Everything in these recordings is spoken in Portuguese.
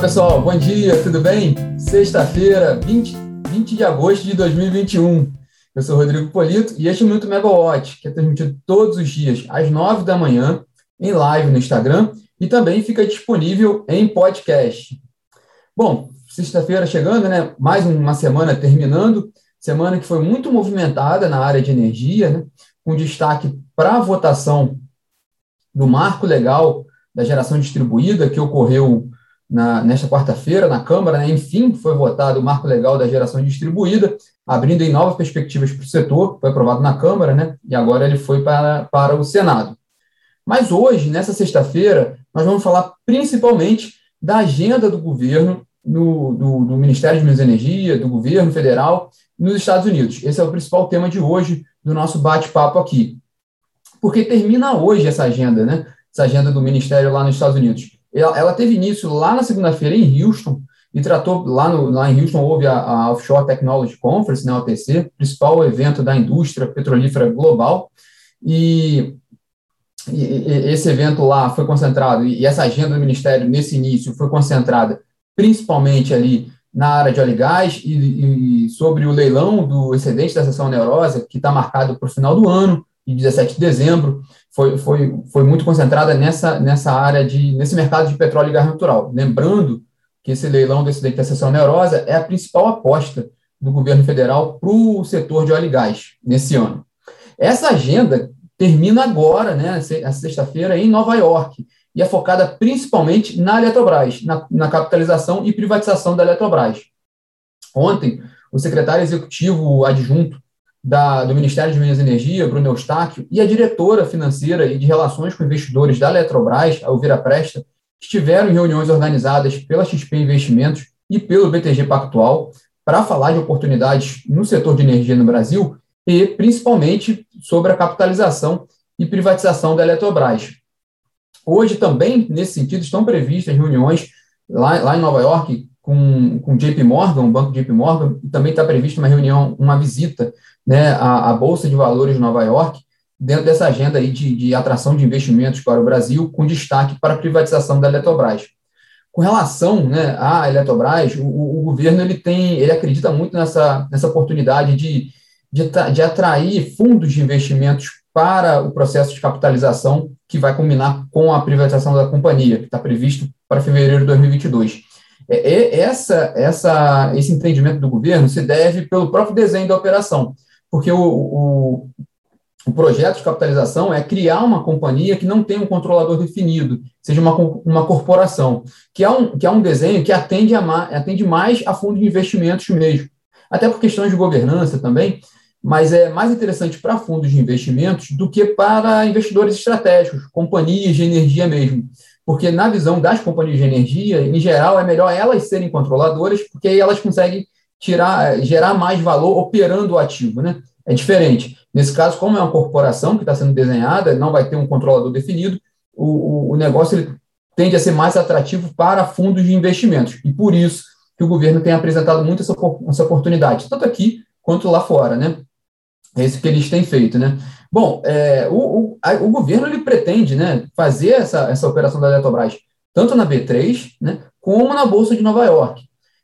pessoal, bom dia, tudo bem? Sexta-feira, 20, 20 de agosto de 2021. Eu sou Rodrigo Polito e este é o Minuto Megawatt, que é transmitido todos os dias às 9 da manhã, em live no Instagram e também fica disponível em podcast. Bom, sexta-feira chegando, né? Mais uma semana terminando, semana que foi muito movimentada na área de energia, né? Com destaque para a votação do marco legal da geração distribuída que ocorreu na, nesta quarta-feira na Câmara, né, enfim, foi votado o marco legal da geração distribuída, abrindo em novas perspectivas para o setor, foi aprovado na Câmara, né, e agora ele foi para, para o Senado. Mas hoje, nessa sexta-feira, nós vamos falar principalmente da agenda do governo, no, do, do Ministério de Minas e Energia, do governo federal, nos Estados Unidos. Esse é o principal tema de hoje do nosso bate-papo aqui. Porque termina hoje essa agenda, né? Essa agenda do Ministério lá nos Estados Unidos. Ela, ela teve início lá na segunda-feira em Houston, e tratou, lá, no, lá em Houston houve a, a Offshore Technology Conference, né, OTC, principal evento da indústria petrolífera global, e, e, e esse evento lá foi concentrado, e essa agenda do Ministério nesse início foi concentrada principalmente ali na área de óleo e gás e, e sobre o leilão do excedente da seção neurosa, que está marcado para o final do ano, em 17 de dezembro, foi, foi, foi muito concentrada nessa, nessa área de, nesse mercado de petróleo e gás natural. Lembrando que esse leilão do excedente da seção neurosa é a principal aposta do governo federal para o setor de óleo e gás nesse ano. Essa agenda termina agora, né, sexta-feira, em Nova York, e é focada principalmente na Eletrobras, na, na capitalização e privatização da Eletrobras. Ontem, o secretário executivo adjunto da, do Ministério de Minas e Energia, Bruno Eustáquio, e a diretora financeira e de relações com investidores da Eletrobras, a Elvira Presta, estiveram em reuniões organizadas pela XP Investimentos e pelo BTG Pactual para falar de oportunidades no setor de energia no Brasil e, principalmente, sobre a capitalização e privatização da Eletrobras. Hoje também, nesse sentido, estão previstas reuniões lá, lá em Nova York com, com JP Morgan, o banco JP Morgan, e também está prevista uma reunião, uma visita né, à, à, Bolsa de Valores de Nova York, dentro dessa agenda aí de, de atração de investimentos para o Brasil, com destaque para a privatização da Eletrobras. Com relação né, à Eletrobras, o, o, governo ele tem, ele acredita muito nessa, nessa oportunidade de, de, de atrair fundos de investimentos para o processo de capitalização que vai culminar com a privatização da companhia, que está previsto para fevereiro de 2022. É, é, essa, essa, esse entendimento do governo se deve pelo próprio desenho da operação, porque o, o, o, projeto de capitalização é criar uma companhia que não tem um controlador definido, seja uma, uma corporação, que é um, que é um desenho que atende, a, atende mais a fundo de investimentos mesmo, até por questões de governança também, mas é mais interessante para fundos de investimentos do que para investidores estratégicos, companhias de energia mesmo porque na visão das companhias de energia, em geral, é melhor elas serem controladoras, porque aí elas conseguem tirar, gerar mais valor operando o ativo, né? É diferente. Nesse caso, como é uma corporação que está sendo desenhada, não vai ter um controlador definido, o, o, o negócio ele tende a ser mais atrativo para fundos de investimentos. E por isso que o governo tem apresentado muito essa, essa oportunidade, tanto aqui quanto lá fora, né? É isso que eles têm feito, né? Bom, é, o, o, a, o, governo ele pretende né, fazer essa, essa operação da Eletrobras tanto na B3 né, como na Bolsa de Nova York.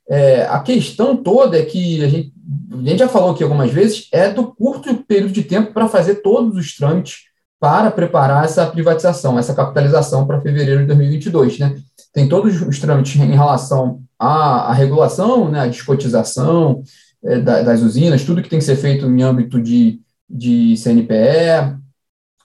É, a questão toda é que a gente, a gente já falou aqui algumas vezes, é do curto período de tempo para fazer todos os trâmites para preparar essa privatização, essa capitalização para fevereiro de 2022. Né? Tem todos os trâmites em relação à, à regulação, né, à descotização é, da, das usinas, tudo que tem que ser feito em âmbito de de CNPE,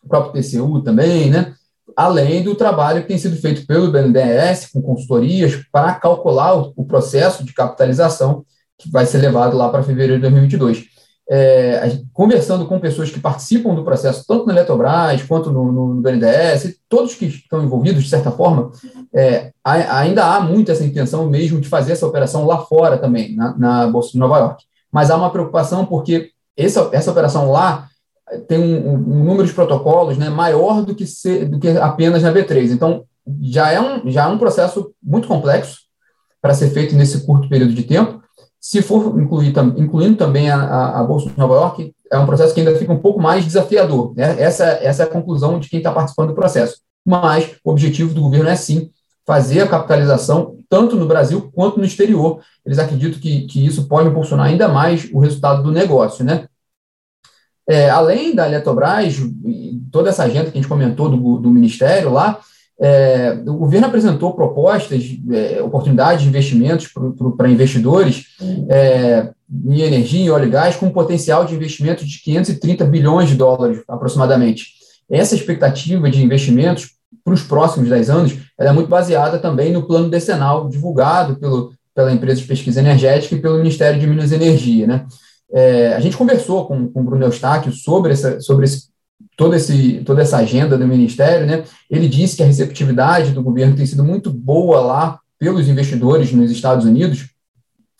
o próprio TCU também, né? além do trabalho que tem sido feito pelo BNDES, com consultorias, para calcular o, processo de capitalização que vai ser levado lá para fevereiro de 2022. É, conversando com pessoas que participam do processo, tanto na Eletrobras quanto no, no, no BNDES, todos que estão envolvidos, de certa forma, é, ainda há muito essa intenção mesmo de fazer essa operação lá fora também, na, na Bolsa de Nova York. Mas há uma preocupação porque essa, essa operação lá tem um, um, número de protocolos né, maior do que, ser, do que apenas na B3. Então, já é um, já é um processo muito complexo para ser feito nesse curto período de tempo. Se for incluir, incluindo também a, a, a, Bolsa de Nova York, é um processo que ainda fica um pouco mais desafiador. Né? Essa, essa é a conclusão de quem está participando do processo. Mas o objetivo do governo é, sim, fazer a capitalização tanto no Brasil quanto no exterior. Eles acreditam que, que isso pode impulsionar ainda mais o resultado do negócio, né? É, além da Eletrobras, toda essa agenda que a gente comentou do, do Ministério lá, é, o governo apresentou propostas, é, oportunidades de investimentos para investidores é, em energia e óleo e gás, com um potencial de investimento de 530 bilhões de dólares, aproximadamente. Essa expectativa de investimentos para os próximos 10 anos é muito baseada também no plano decenal divulgado pelo, pela empresa de pesquisa energética e pelo Ministério de Minas e Energia. Né? É, a gente conversou com, com o Bruno Eustáquio sobre, essa, sobre esse todo esse, toda essa agenda do Ministério, né, ele disse que a receptividade do governo tem sido muito boa lá pelos investidores nos Estados Unidos,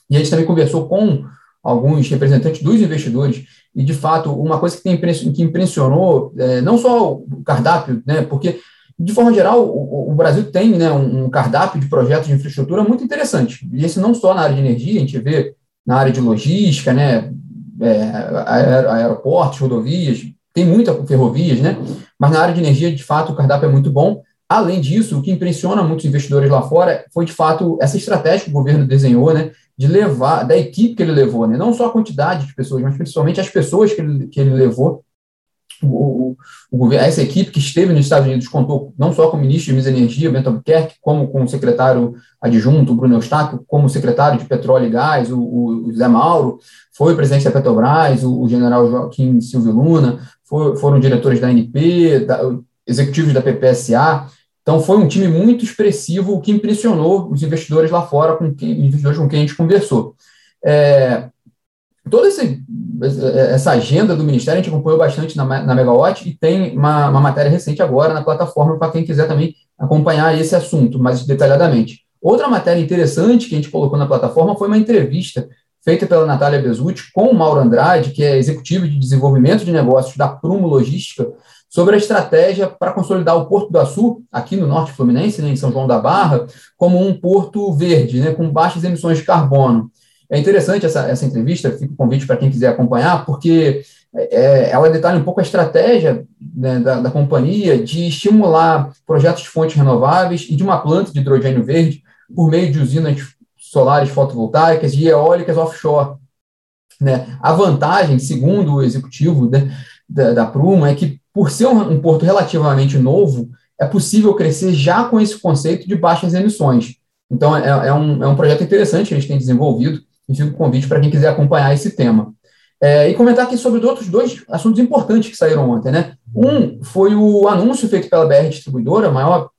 e a gente também conversou com alguns representantes dos investidores, e de fato, uma coisa que, tem, que impressionou, é, não só o cardápio, né, porque de forma geral, o, o Brasil tem né, um, cardápio de projetos de infraestrutura muito interessante, e esse não só na área de energia, a gente vê na área de logística, né, é, aeroportos, rodovias, tem muita ferrovias, né? Mas na área de energia, de fato, o cardápio é muito bom. Além disso, o que impressiona muitos investidores lá fora foi, de fato, essa estratégia que o governo desenhou, né? De levar, da equipe que ele levou, né? Não só a quantidade de pessoas, mas principalmente as pessoas que ele, que ele levou o, o, essa equipe que esteve nos Estados Unidos contou não só com o ministro de Minas e Energia, Bento Albuquerque, como com o secretário adjunto, Bruno Eustáquio, como secretário de Petróleo e Gás, o, o Zé Mauro, foi o presidente da Petrobras, o, general Joaquim Silvio Luna, for, foram diretores da ANP, da, executivos da PPSA. Então, foi um time muito expressivo, que impressionou os investidores lá fora, com quem, investidores com quem a gente conversou. É, toda essa agenda do Ministério a gente acompanhou bastante na, na Megawatt e tem uma, uma matéria recente agora na plataforma para quem quiser também acompanhar esse assunto mais detalhadamente. Outra matéria interessante que a gente colocou na plataforma foi uma entrevista feita pela Natália Bezutti com o Mauro Andrade, que é executivo de desenvolvimento de negócios da Prumo Logística, sobre a estratégia para consolidar o Porto do Açu, aqui no Norte Fluminense, né, em São João da Barra, como um porto verde, né, com baixas emissões de carbono. É interessante essa, essa entrevista, fica o convite para quem quiser acompanhar, porque é, ela detalha um pouco a estratégia né, da, da, companhia de estimular projetos de fontes renováveis e de uma planta de hidrogênio verde por meio de usinas solares fotovoltaicas e eólicas offshore. Né? A vantagem, segundo o executivo né, da, da Pruma, é que, por ser um, um porto relativamente novo, é possível crescer já com esse conceito de baixas emissões. Então, é, é, um, é um projeto interessante que eles têm desenvolvido fica o convite para quem quiser acompanhar esse tema. É, e comentar aqui sobre outros dois assuntos importantes que saíram ontem. Né? Um foi o anúncio feito pela BR Distribuidora, a maior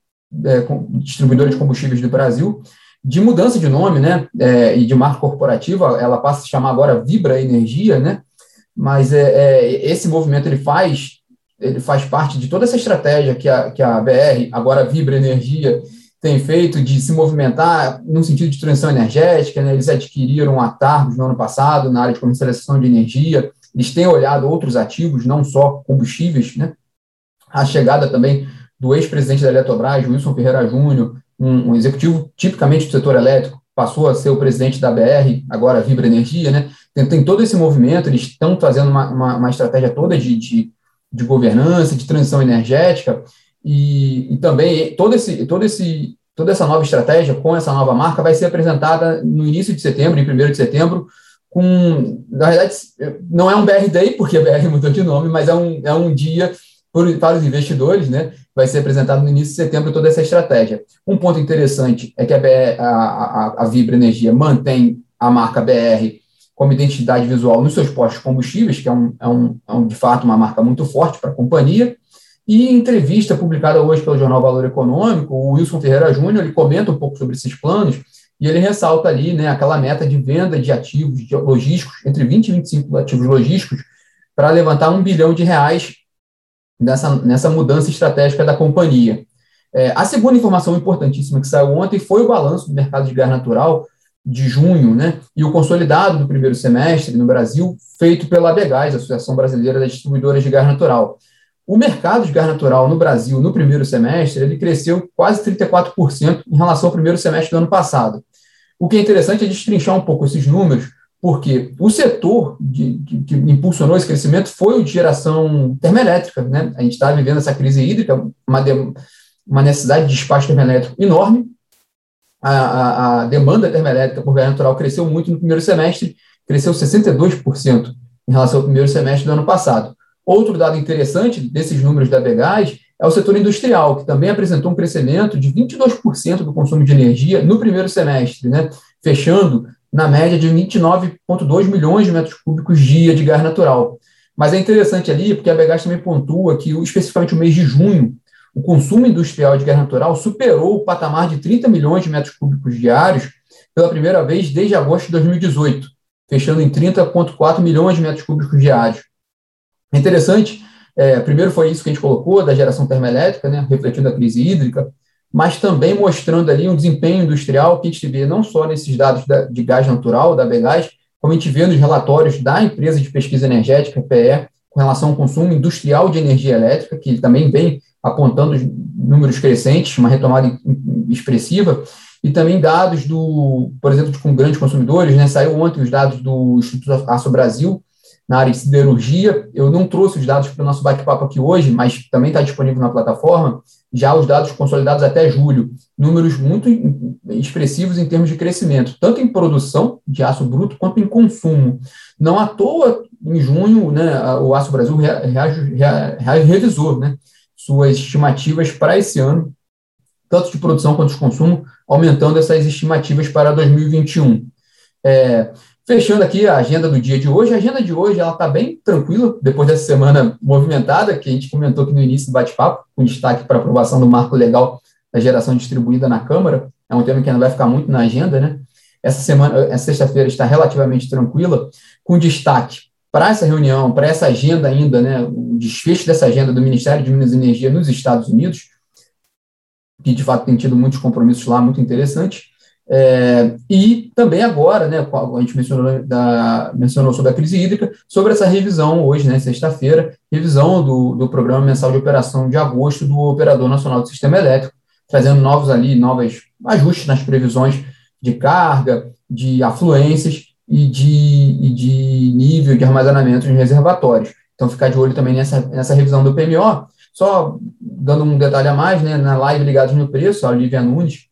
é, distribuidora de combustíveis do Brasil, de mudança de nome né, é, e de marca corporativa. Ela passa a se chamar agora Vibra Energia, né? mas é, é, esse movimento ele faz, ele faz parte de toda essa estratégia que a, que a BR, agora Vibra Energia, tem feito de se movimentar no sentido de transição energética, né? eles adquiriram a Targos no ano passado na área de comercialização de energia, eles têm olhado outros ativos, não só combustíveis, né? a chegada também do ex-presidente da Eletrobras, Wilson Ferreira Júnior, um, um, executivo tipicamente do setor elétrico, passou a ser o presidente da BR, agora Vibra Energia, né? tem, tem todo esse movimento, eles estão fazendo uma, uma, uma estratégia toda de, de, de governança, de transição energética, e, e também todo esse, todo esse, toda essa nova estratégia com essa nova marca vai ser apresentada no início de setembro, em 1 de setembro, com, na verdade, não é um BR Day, porque a BR mudou de nome, mas é um, é um dia para os investidores, né? Vai ser apresentado no início de setembro toda essa estratégia. Um ponto interessante é que a, BR, a, a, a Vibra Energia mantém a marca BR como identidade visual nos seus postos combustíveis, que é, um, é, um, é um, de fato uma marca muito forte para a companhia, e em entrevista publicada hoje pelo jornal Valor Econômico, o Wilson Ferreira Júnior ele comenta um pouco sobre esses planos e ele ressalta ali né, aquela meta de venda de ativos de logísticos, entre 20 e 25 ativos logísticos, para levantar um bilhão de reais nessa, nessa mudança estratégica da companhia. É, a segunda informação importantíssima que saiu ontem foi o balanço do mercado de gás natural de junho, né, e o consolidado do primeiro semestre no Brasil, feito pela ABGás, Associação Brasileira das Distribuidoras de Gás Natural. O mercado de gás natural no Brasil, no primeiro semestre, ele cresceu quase 34% em relação ao primeiro semestre do ano passado. O que é interessante é destrinchar um pouco esses números, porque o setor de, que, que, impulsionou esse crescimento foi o de geração termoelétrica. Né? A gente está vivendo essa crise hídrica, uma, de, uma necessidade de espaço termoelétrico enorme, a, a, a demanda termoelétrica por gás natural cresceu muito no primeiro semestre, cresceu 62% em relação ao primeiro semestre do ano passado. Outro dado interessante desses números da Begás é o setor industrial, que também apresentou um crescimento de 22% do consumo de energia no primeiro semestre, né, fechando na média de 29,2 milhões de metros cúbicos dia de gás natural. Mas é interessante ali, porque a Begás também pontua que, especificamente o mês de junho, o consumo industrial de gás natural superou o patamar de 30 milhões de metros cúbicos diários pela primeira vez desde agosto de 2018, fechando em 30,4 milhões de metros cúbicos diários. É interessante, é, primeiro foi isso que a gente colocou, da geração termoelétrica, né, refletindo a crise hídrica, mas também mostrando ali um desempenho industrial que a gente vê não só nesses dados da, de gás natural, da Begás, como a gente vê nos relatórios da empresa de pesquisa energética, PE, com relação ao consumo industrial de energia elétrica, que também vem apontando números crescentes, uma retomada expressiva, e também dados do, por exemplo, com grandes consumidores, né? Saiu ontem os dados do Instituto Aço Brasil na área de siderurgia. Eu não trouxe os dados para o nosso bate-papo aqui hoje, mas também está disponível na plataforma. Já os dados consolidados até julho, números muito expressivos em termos de crescimento, tanto em produção de aço bruto quanto em consumo. Não à toa, em junho, né, o Aço Brasil revisou né, suas estimativas para esse ano, tanto de produção quanto de consumo, aumentando essas estimativas para 2021. É, fechando aqui a agenda do dia de hoje, a agenda de hoje ela está bem tranquila, depois dessa semana movimentada, que a gente comentou aqui no início do bate-papo, com destaque para aprovação do marco legal da geração distribuída na Câmara, é um tema que ainda vai ficar muito na agenda, né? Essa semana, essa sexta-feira está relativamente tranquila, com destaque para essa reunião, para essa agenda ainda, né, o desfecho dessa agenda do Ministério de Minas e Energia nos Estados Unidos, que de fato tem tido muitos compromissos lá muito interessantes. É, e também agora, né, a gente mencionou, da, mencionou sobre a crise hídrica, sobre essa revisão hoje, né, sexta-feira, revisão do, do Programa Mensal de Operação de agosto do Operador Nacional do Sistema Elétrico, trazendo novos ali, novos ajustes nas previsões de carga, de afluências e de, e de nível de armazenamento de reservatórios. Então, ficar de olho também nessa, nessa revisão do PMO, só dando um detalhe a mais, né, na live Ligados no Preço, a Olivia Nunes,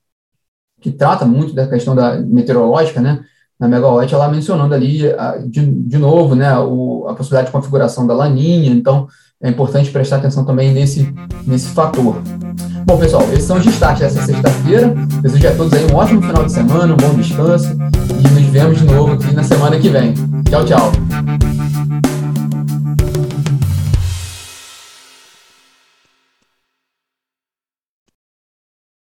que trata muito da questão da meteorológica, né, na Megawatt, ela mencionando ali, de, de novo, né, o, a possibilidade de configuração da laninha, então é importante prestar atenção também nesse, nesse fator. Bom, pessoal, esses são os destaques dessa sexta-feira. Desejo a todos aí um ótimo final de semana, um bom descanso e nos vemos de novo aqui na semana que vem. Tchau, tchau.